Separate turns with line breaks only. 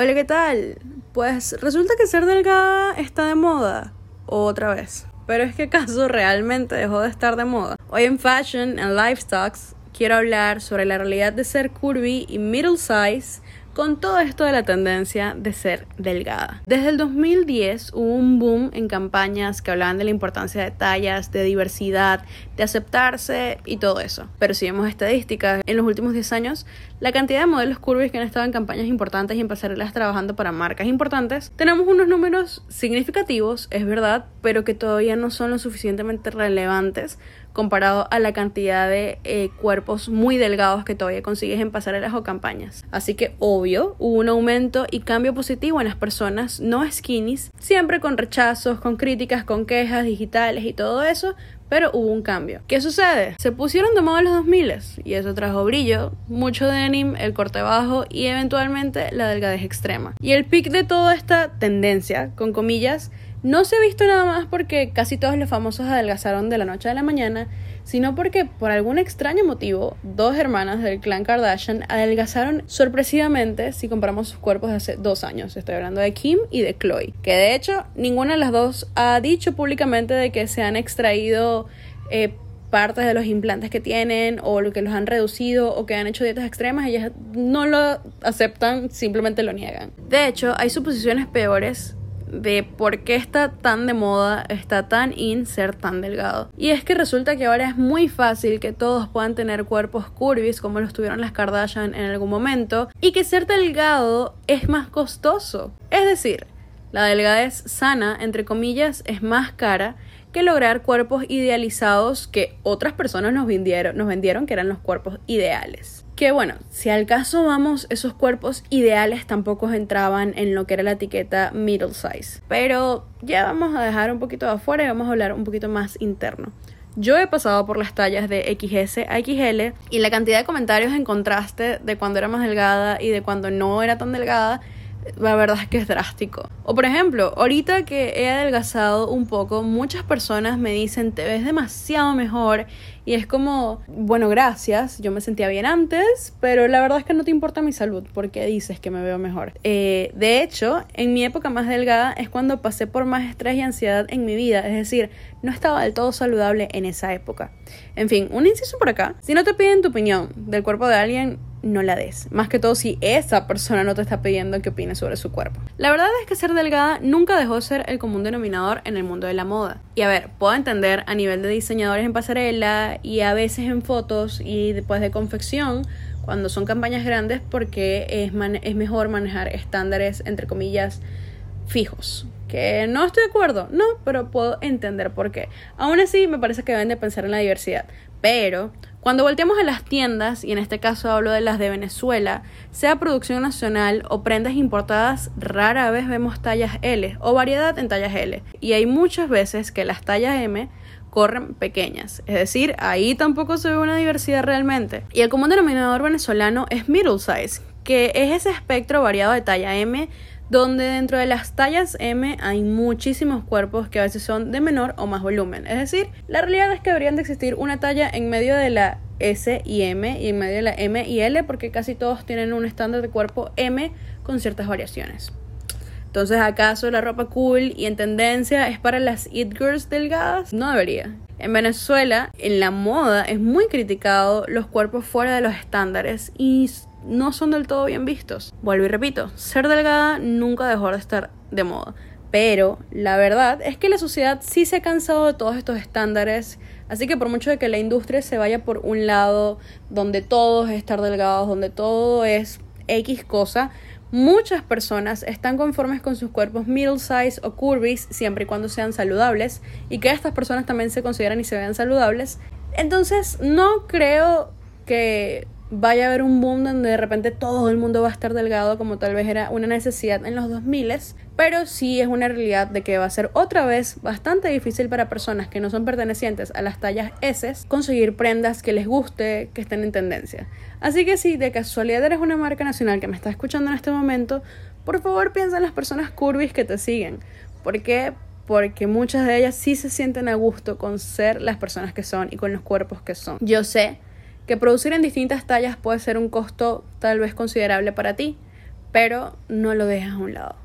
Hola, ¿qué tal? Pues resulta que ser delgada está de moda. Otra vez. Pero es que acaso realmente dejó de estar de moda. Hoy en Fashion and Lifestocks quiero hablar sobre la realidad de ser curvy y middle size con todo esto de la tendencia de ser delgada. Desde el 2010 hubo un boom en campañas que hablaban de la importancia de tallas, de diversidad, de aceptarse y todo eso. Pero si vemos estadísticas, en los últimos 10 años, la cantidad de modelos curvy que han estado en campañas importantes y en pasarelas trabajando para marcas importantes, tenemos unos números significativos, es verdad, pero que todavía no son lo suficientemente relevantes comparado a la cantidad de eh, cuerpos muy delgados que todavía consigues en pasarelas o campañas. Así que obvio, hubo un aumento y cambio positivo en las personas no skinnies, siempre con rechazos, con críticas, con quejas digitales y todo eso, pero hubo un cambio. ¿Qué sucede? Se pusieron de moda los 2000 y eso trajo brillo, mucho denim, el corte bajo y eventualmente la delgadez extrema. Y el pic de toda esta tendencia, con comillas, no se ha visto nada más porque casi todos los famosos adelgazaron de la noche a la mañana, sino porque por algún extraño motivo, dos hermanas del clan Kardashian adelgazaron sorpresivamente si comparamos sus cuerpos de hace dos años. Estoy hablando de Kim y de Chloe, que de hecho ninguna de las dos ha dicho públicamente de que se han extraído eh, partes de los implantes que tienen o lo que los han reducido o que han hecho dietas extremas, ellas no lo aceptan, simplemente lo niegan. De hecho, hay suposiciones peores de por qué está tan de moda, está tan in ser tan delgado. Y es que resulta que ahora es muy fácil que todos puedan tener cuerpos curvis como los tuvieron las Kardashian en algún momento y que ser delgado es más costoso. Es decir, la delgadez sana, entre comillas, es más cara que lograr cuerpos idealizados que otras personas nos vendieron, nos vendieron que eran los cuerpos ideales. Que bueno, si al caso vamos, esos cuerpos ideales tampoco entraban en lo que era la etiqueta middle size. Pero ya vamos a dejar un poquito de afuera y vamos a hablar un poquito más interno. Yo he pasado por las tallas de XS a XL y la cantidad de comentarios en contraste de cuando era más delgada y de cuando no era tan delgada la verdad es que es drástico. O por ejemplo, ahorita que he adelgazado un poco, muchas personas me dicen, te ves demasiado mejor. Y es como, bueno, gracias, yo me sentía bien antes, pero la verdad es que no te importa mi salud porque dices que me veo mejor. Eh, de hecho, en mi época más delgada es cuando pasé por más estrés y ansiedad en mi vida, es decir, no estaba del todo saludable en esa época. En fin, un inciso por acá. Si no te piden tu opinión del cuerpo de alguien, no la des. Más que todo si esa persona no te está pidiendo que opines sobre su cuerpo. La verdad es que ser delgada nunca dejó de ser el común denominador en el mundo de la moda. Y a ver, puedo entender a nivel de diseñadores en pasarela y a veces en fotos y después de confección cuando son campañas grandes porque es, es mejor manejar estándares entre comillas fijos. Que no estoy de acuerdo, no, pero puedo entender por qué. Aún así, me parece que deben de pensar en la diversidad. Pero cuando volteamos a las tiendas, y en este caso hablo de las de Venezuela, sea producción nacional o prendas importadas, rara vez vemos tallas L o variedad en tallas L. Y hay muchas veces que las tallas M corren pequeñas. Es decir, ahí tampoco se ve una diversidad realmente. Y el común denominador venezolano es middle size, que es ese espectro variado de talla M donde dentro de las tallas M hay muchísimos cuerpos que a veces son de menor o más volumen. Es decir, la realidad es que deberían de existir una talla en medio de la S y M y en medio de la M y L porque casi todos tienen un estándar de cuerpo M con ciertas variaciones. Entonces, ¿acaso la ropa cool y en tendencia es para las it girls delgadas? No debería. En Venezuela, en la moda, es muy criticado los cuerpos fuera de los estándares y no son del todo bien vistos. Vuelvo y repito, ser delgada nunca dejó de estar de moda. Pero la verdad es que la sociedad sí se ha cansado de todos estos estándares. Así que por mucho de que la industria se vaya por un lado donde todo es estar delgados, donde todo es X cosa, muchas personas están conformes con sus cuerpos middle size o curvis siempre y cuando sean saludables y que estas personas también se consideran y se vean saludables. Entonces no creo que vaya a haber un boom donde de repente todo el mundo va a estar delgado como tal vez era una necesidad en los 2000, pero sí es una realidad de que va a ser otra vez bastante difícil para personas que no son pertenecientes a las tallas S conseguir prendas que les guste, que estén en tendencia. Así que si de casualidad eres una marca nacional que me está escuchando en este momento, por favor piensa en las personas curvis que te siguen. ¿Por qué? Porque muchas de ellas sí se sienten a gusto con ser las personas que son y con los cuerpos que son. Yo sé que producir en distintas tallas puede ser un costo tal vez considerable para ti, pero no lo dejes a un lado.